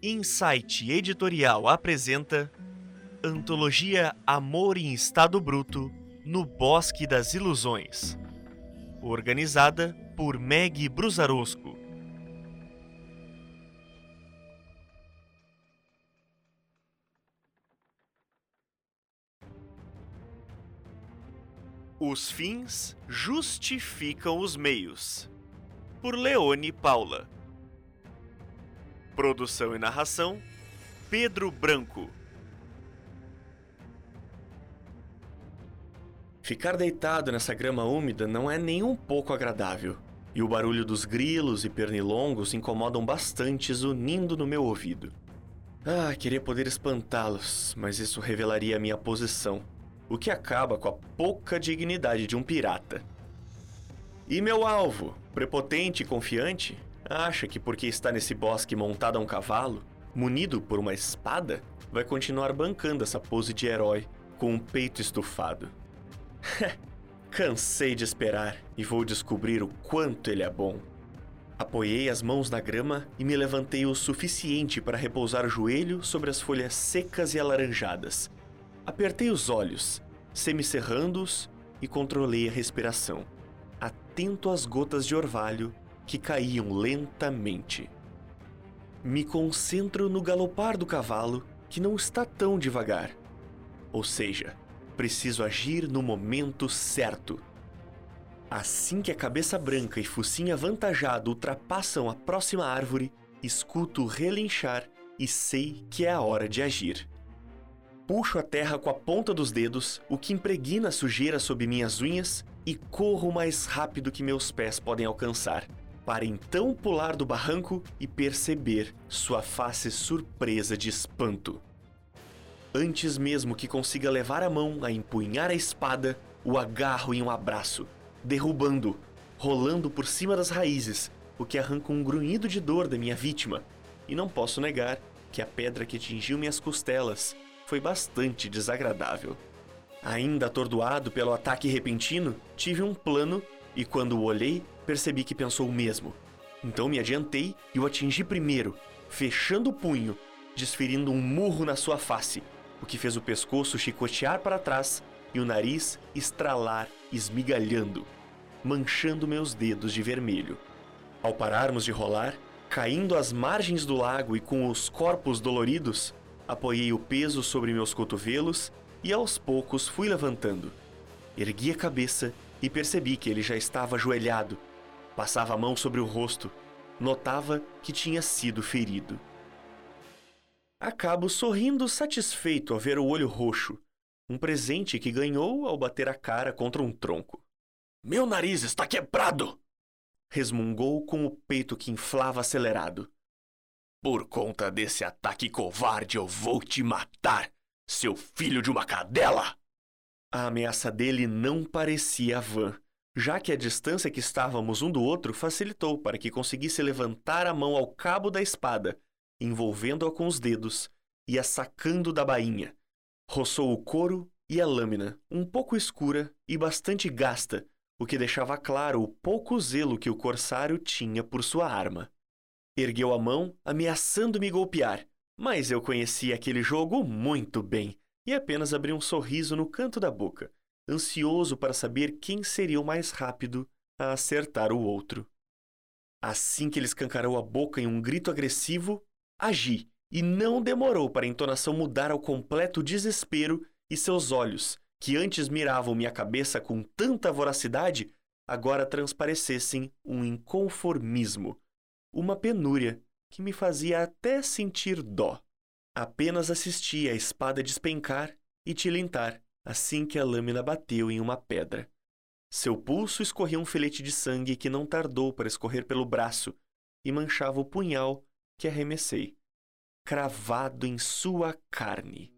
Insight Editorial apresenta Antologia Amor em Estado Bruto no Bosque das Ilusões. Organizada por Meg Brusarosco. Os fins justificam os meios. Por Leone Paula. Produção e narração: Pedro Branco. Ficar deitado nessa grama úmida não é nem um pouco agradável, e o barulho dos grilos e pernilongos incomodam bastante, zunindo no meu ouvido. Ah, queria poder espantá-los, mas isso revelaria a minha posição, o que acaba com a pouca dignidade de um pirata. E meu alvo, prepotente e confiante, acha que porque está nesse bosque montado a um cavalo, munido por uma espada, vai continuar bancando essa pose de herói com um peito estufado. Cansei de esperar e vou descobrir o quanto ele é bom. Apoiei as mãos na grama e me levantei o suficiente para repousar o joelho sobre as folhas secas e alaranjadas. Apertei os olhos, semicerrando-os e controlei a respiração, atento às gotas de orvalho que caíam lentamente. Me concentro no galopar do cavalo, que não está tão devagar. Ou seja, preciso agir no momento certo. Assim que a cabeça branca e focinho avantajado ultrapassam a próxima árvore, escuto relinchar e sei que é a hora de agir. Puxo a terra com a ponta dos dedos, o que impregna a sujeira sob minhas unhas, e corro mais rápido que meus pés podem alcançar para então pular do barranco e perceber sua face surpresa de espanto. Antes mesmo que consiga levar a mão a empunhar a espada, o agarro em um abraço, derrubando, rolando por cima das raízes, o que arranca um grunhido de dor da minha vítima. E não posso negar que a pedra que atingiu minhas costelas foi bastante desagradável. Ainda atordoado pelo ataque repentino, tive um plano e quando o olhei, percebi que pensou o mesmo. Então me adiantei e o atingi primeiro, fechando o punho, desferindo um murro na sua face, o que fez o pescoço chicotear para trás e o nariz estralar, esmigalhando, manchando meus dedos de vermelho. Ao pararmos de rolar, caindo às margens do lago e com os corpos doloridos, apoiei o peso sobre meus cotovelos e aos poucos fui levantando. Ergui a cabeça e percebi que ele já estava ajoelhado, Passava a mão sobre o rosto. Notava que tinha sido ferido. Acabo sorrindo satisfeito ao ver o olho roxo, um presente que ganhou ao bater a cara contra um tronco. Meu nariz está quebrado! resmungou com o peito que inflava acelerado. Por conta desse ataque covarde, eu vou te matar, seu filho de uma cadela! A ameaça dele não parecia vã já que a distância que estávamos um do outro facilitou para que conseguisse levantar a mão ao cabo da espada, envolvendo-a com os dedos e a sacando da bainha. Roçou o couro e a lâmina, um pouco escura e bastante gasta, o que deixava claro o pouco zelo que o corsário tinha por sua arma. Ergueu a mão, ameaçando me golpear, mas eu conhecia aquele jogo muito bem e apenas abri um sorriso no canto da boca ansioso para saber quem seria o mais rápido a acertar o outro. Assim que ele escancarou a boca em um grito agressivo, agi, e não demorou para a entonação mudar ao completo desespero e seus olhos, que antes miravam minha cabeça com tanta voracidade, agora transparecessem um inconformismo, uma penúria que me fazia até sentir dó. Apenas assisti a espada despencar e tilintar, assim que a lâmina bateu em uma pedra. Seu pulso escorria um filete de sangue que não tardou para escorrer pelo braço e manchava o punhal que arremessei, cravado em sua carne.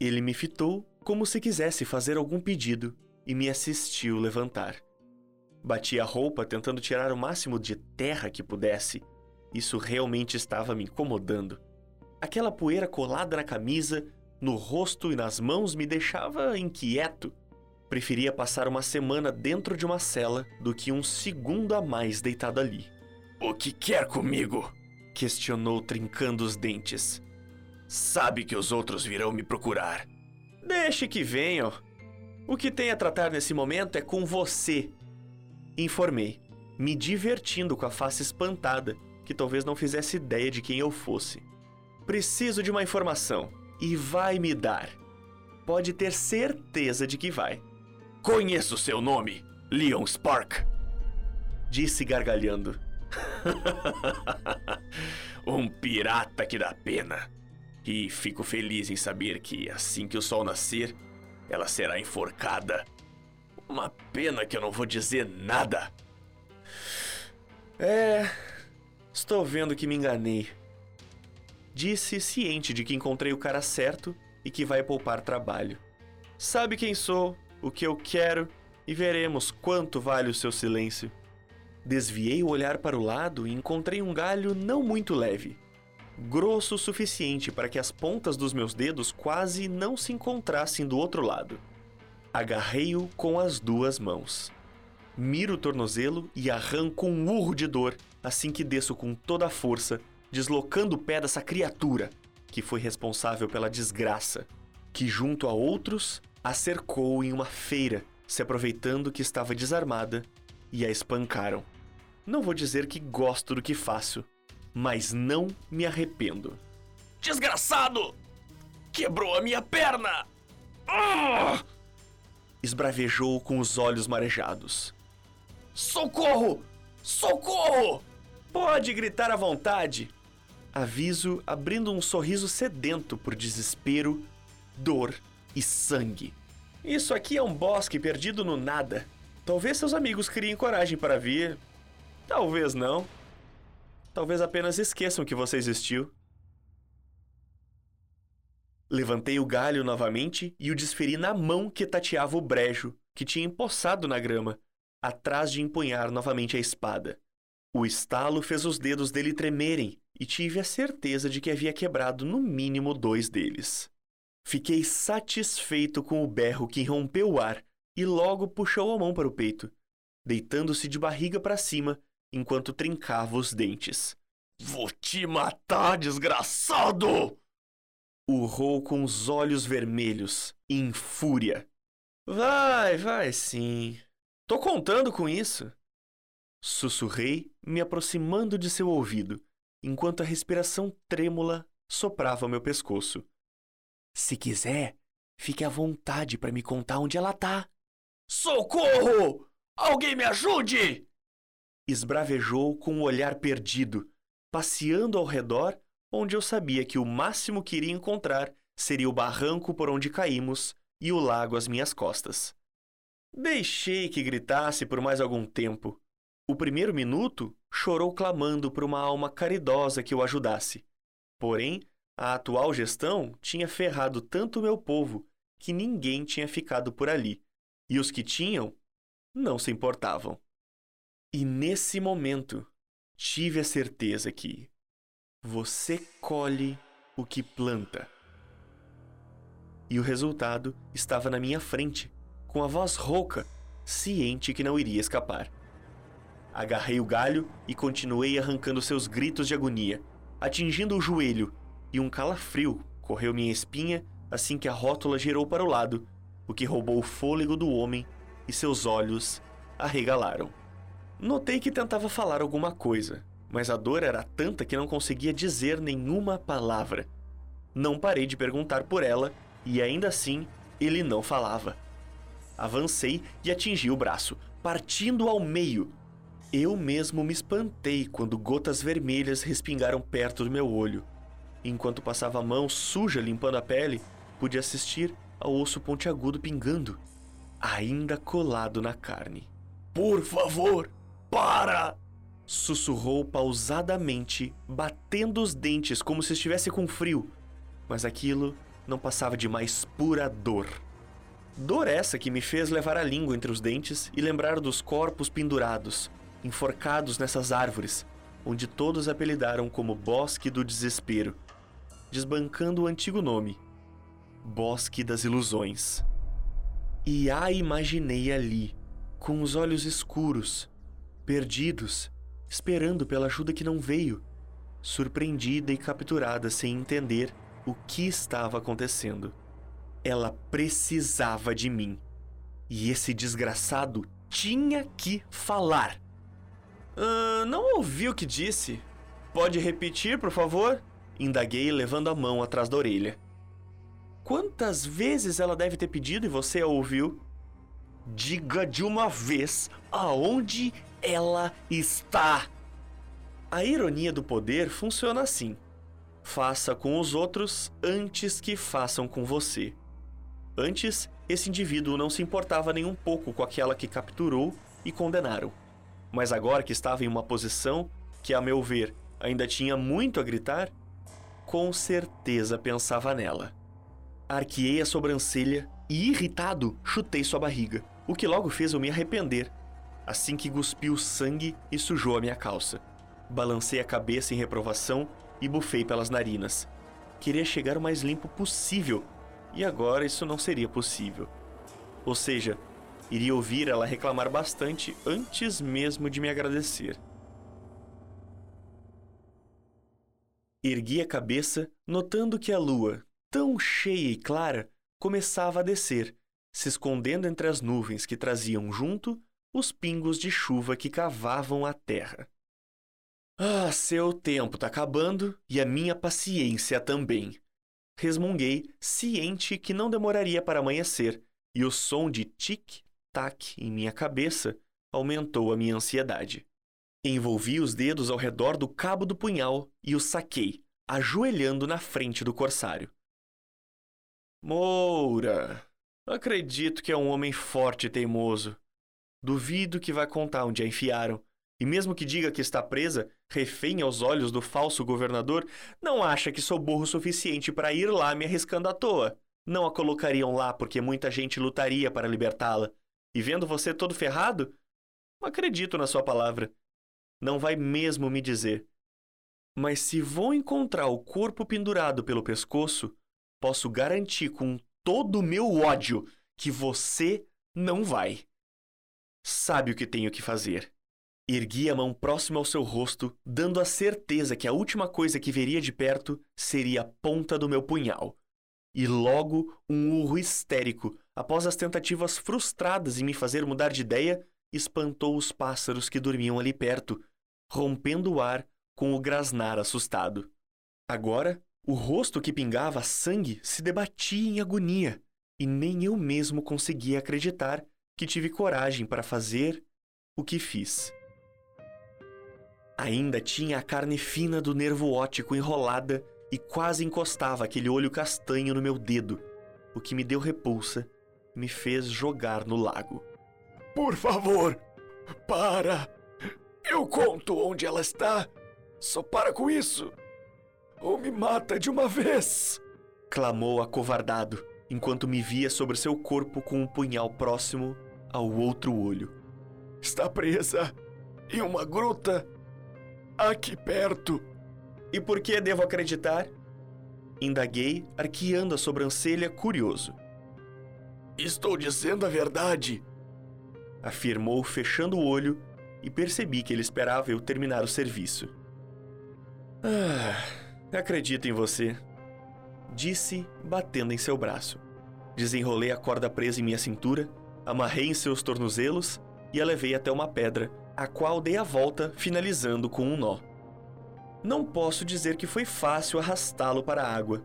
Ele me fitou como se quisesse fazer algum pedido e me assistiu levantar. Bati a roupa tentando tirar o máximo de terra que pudesse. Isso realmente estava me incomodando. Aquela poeira colada na camisa, no rosto e nas mãos me deixava inquieto. Preferia passar uma semana dentro de uma cela do que um segundo a mais deitado ali. O que quer comigo? questionou, trincando os dentes. Sabe que os outros virão me procurar. Deixe que venham. O que tem a tratar nesse momento é com você. Informei, me divertindo com a face espantada, que talvez não fizesse ideia de quem eu fosse. Preciso de uma informação e vai me dar. Pode ter certeza de que vai. Conheço seu nome, Leon Spark. Disse gargalhando. um pirata que dá pena. E fico feliz em saber que assim que o sol nascer, ela será enforcada. Uma pena que eu não vou dizer nada. É. Estou vendo que me enganei. Disse ciente de que encontrei o cara certo e que vai poupar trabalho. Sabe quem sou, o que eu quero e veremos quanto vale o seu silêncio. Desviei o olhar para o lado e encontrei um galho não muito leve grosso o suficiente para que as pontas dos meus dedos quase não se encontrassem do outro lado. Agarrei-o com as duas mãos. Miro o tornozelo e arranco um urro de dor assim que desço com toda a força, deslocando o pé dessa criatura que foi responsável pela desgraça, que junto a outros a cercou em uma feira, se aproveitando que estava desarmada, e a espancaram. Não vou dizer que gosto do que faço, mas não me arrependo. Desgraçado! Quebrou a minha perna! Ah! Esbravejou com os olhos marejados. Socorro! Socorro! Pode gritar à vontade. Aviso abrindo um sorriso sedento por desespero, dor e sangue. Isso aqui é um bosque perdido no nada. Talvez seus amigos criem coragem para vir. Talvez não. Talvez apenas esqueçam que você existiu. Levantei o galho novamente e o desferi na mão que tateava o brejo, que tinha empossado na grama, atrás de empunhar novamente a espada. O estalo fez os dedos dele tremerem e tive a certeza de que havia quebrado no mínimo dois deles. Fiquei satisfeito com o berro que rompeu o ar e logo puxou a mão para o peito, deitando-se de barriga para cima enquanto trincava os dentes. Vou te matar, desgraçado! Urrou com os olhos vermelhos, em fúria. Vai, vai sim. Tô contando com isso. Sussurrei, me aproximando de seu ouvido, enquanto a respiração trêmula soprava meu pescoço. Se quiser, fique à vontade para me contar onde ela tá. Socorro! Alguém me ajude! esbravejou com o um olhar perdido, passeando ao redor, onde eu sabia que o máximo que iria encontrar seria o barranco por onde caímos e o lago às minhas costas. Deixei que gritasse por mais algum tempo. O primeiro minuto chorou clamando por uma alma caridosa que o ajudasse. Porém, a atual gestão tinha ferrado tanto o meu povo que ninguém tinha ficado por ali, e os que tinham não se importavam. E nesse momento, tive a certeza que você colhe o que planta. E o resultado estava na minha frente, com a voz rouca, ciente que não iria escapar. Agarrei o galho e continuei arrancando seus gritos de agonia, atingindo o joelho, e um calafrio correu minha espinha assim que a rótula girou para o lado, o que roubou o fôlego do homem e seus olhos arregalaram. Notei que tentava falar alguma coisa, mas a dor era tanta que não conseguia dizer nenhuma palavra. Não parei de perguntar por ela e ainda assim ele não falava. Avancei e atingi o braço, partindo ao meio. Eu mesmo me espantei quando gotas vermelhas respingaram perto do meu olho. Enquanto passava a mão suja limpando a pele, pude assistir ao osso pontiagudo pingando, ainda colado na carne. Por favor, para! Sussurrou pausadamente, batendo os dentes como se estivesse com frio. Mas aquilo não passava de mais pura dor. Dor essa que me fez levar a língua entre os dentes e lembrar dos corpos pendurados, enforcados nessas árvores, onde todos apelidaram como Bosque do Desespero, desbancando o antigo nome, Bosque das Ilusões. E a imaginei ali, com os olhos escuros, perdidos esperando pela ajuda que não veio, surpreendida e capturada sem entender o que estava acontecendo. Ela precisava de mim. E esse desgraçado tinha que falar. Ah, não ouvi o que disse. Pode repetir, por favor? Indaguei, levando a mão atrás da orelha. Quantas vezes ela deve ter pedido e você a ouviu? Diga de uma vez aonde ela está. A ironia do poder funciona assim: faça com os outros antes que façam com você. Antes, esse indivíduo não se importava nem um pouco com aquela que capturou e condenaram. Mas agora que estava em uma posição que, a meu ver, ainda tinha muito a gritar, com certeza pensava nela. Arqueei a sobrancelha e, irritado, chutei sua barriga, o que logo fez eu me arrepender, assim que cuspiu sangue e sujou a minha calça. Balancei a cabeça em reprovação e bufei pelas narinas. Queria chegar o mais limpo possível e agora isso não seria possível. Ou seja, iria ouvir ela reclamar bastante antes mesmo de me agradecer. Ergui a cabeça, notando que a lua, tão cheia e clara, começava a descer, se escondendo entre as nuvens que traziam junto os pingos de chuva que cavavam a terra. Ah, seu tempo tá acabando e a minha paciência também resmunguei, ciente que não demoraria para amanhecer, e o som de tic-tac em minha cabeça aumentou a minha ansiedade. Envolvi os dedos ao redor do cabo do punhal e o saquei, ajoelhando na frente do corsário. Moura, acredito que é um homem forte e teimoso. Duvido que vai contar onde a enfiaram e mesmo que diga que está presa, refém aos olhos do falso governador, não acha que sou burro o suficiente para ir lá me arriscando à toa. Não a colocariam lá porque muita gente lutaria para libertá-la. E vendo você todo ferrado, acredito na sua palavra. Não vai mesmo me dizer. Mas se vou encontrar o corpo pendurado pelo pescoço, posso garantir com todo o meu ódio que você não vai. Sabe o que tenho que fazer. Ergui a mão próxima ao seu rosto, dando a certeza que a última coisa que veria de perto seria a ponta do meu punhal. E logo um urro histérico, após as tentativas frustradas em me fazer mudar de ideia, espantou os pássaros que dormiam ali perto, rompendo o ar com o grasnar assustado. Agora, o rosto que pingava sangue se debatia em agonia, e nem eu mesmo conseguia acreditar que tive coragem para fazer o que fiz. Ainda tinha a carne fina do nervo óptico enrolada e quase encostava aquele olho castanho no meu dedo, o que me deu repulsa me fez jogar no lago. Por favor, para! Eu conto onde ela está. Só para com isso! Ou me mata de uma vez! Clamou acovardado, enquanto me via sobre seu corpo com um punhal próximo ao outro olho. Está presa em uma gruta Aqui perto. E por que devo acreditar? Indaguei, arqueando a sobrancelha, curioso. Estou dizendo a verdade, afirmou, fechando o olho, e percebi que ele esperava eu terminar o serviço. Ah, acredito em você, disse, batendo em seu braço. Desenrolei a corda presa em minha cintura, amarrei em seus tornozelos e a levei até uma pedra a qual dei a volta, finalizando com um nó. Não posso dizer que foi fácil arrastá-lo para a água.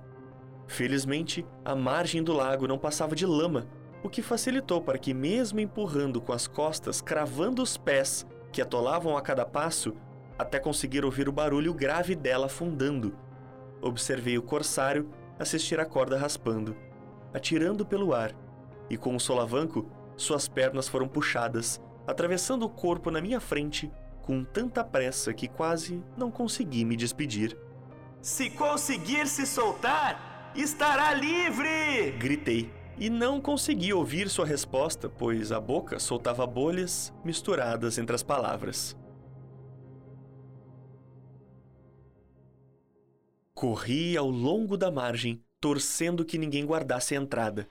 Felizmente, a margem do lago não passava de lama, o que facilitou para que, mesmo empurrando com as costas, cravando os pés, que atolavam a cada passo, até conseguir ouvir o barulho grave dela afundando. Observei o corsário assistir a corda raspando, atirando pelo ar, e com o solavanco, suas pernas foram puxadas, atravessando o corpo na minha frente com tanta pressa que quase não consegui me despedir. Se conseguir se soltar, estará livre! Gritei. E não consegui ouvir sua resposta, pois a boca soltava bolhas misturadas entre as palavras. Corri ao longo da margem, torcendo que ninguém guardasse a entrada.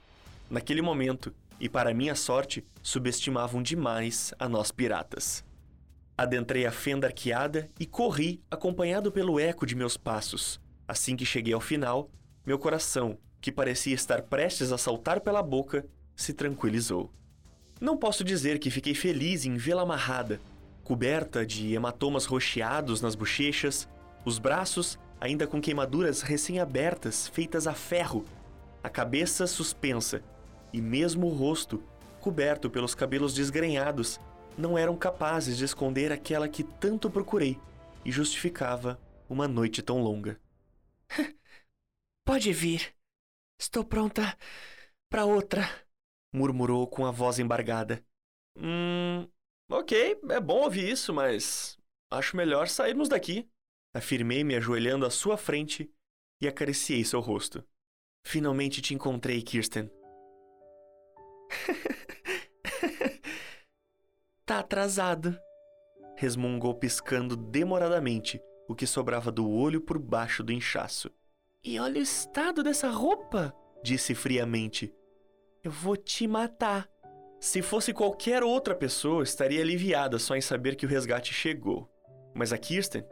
Naquele momento, e para minha sorte, subestimavam demais a nós piratas. Adentrei a fenda arqueada e corri, acompanhado pelo eco de meus passos. Assim que cheguei ao final, meu coração, que parecia estar prestes a saltar pela boca, se tranquilizou. Não posso dizer que fiquei feliz em vê-la amarrada, coberta de hematomas rocheados nas bochechas, os braços ainda com queimaduras recém-abertas feitas a ferro, a cabeça suspensa e mesmo o rosto, coberto pelos cabelos desgrenhados, não eram capazes de esconder aquela que tanto procurei e justificava uma noite tão longa. Pode vir. Estou pronta para outra, murmurou com a voz embargada. Hum. Ok, é bom ouvir isso, mas acho melhor sairmos daqui. Afirmei-me ajoelhando à sua frente e acariciei seu rosto. Finalmente te encontrei, Kirsten. tá atrasado, resmungou piscando demoradamente o que sobrava do olho por baixo do inchaço. E olha o estado dessa roupa, disse friamente. Eu vou te matar. Se fosse qualquer outra pessoa, estaria aliviada só em saber que o resgate chegou. Mas a Kirsten?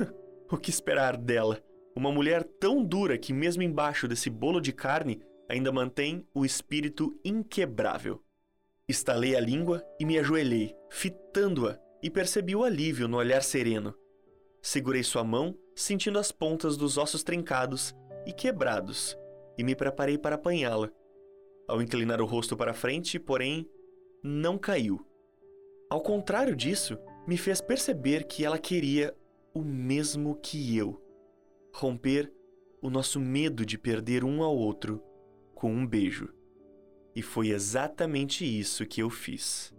o que esperar dela? Uma mulher tão dura que, mesmo embaixo desse bolo de carne, ainda mantém o espírito inquebrável. Estalei a língua e me ajoelhei, fitando-a, e percebi o alívio no olhar sereno. Segurei sua mão, sentindo as pontas dos ossos trincados e quebrados, e me preparei para apanhá-la. Ao inclinar o rosto para frente, porém, não caiu. Ao contrário disso, me fez perceber que ela queria o mesmo que eu romper o nosso medo de perder um ao outro com um beijo. E foi exatamente isso que eu fiz.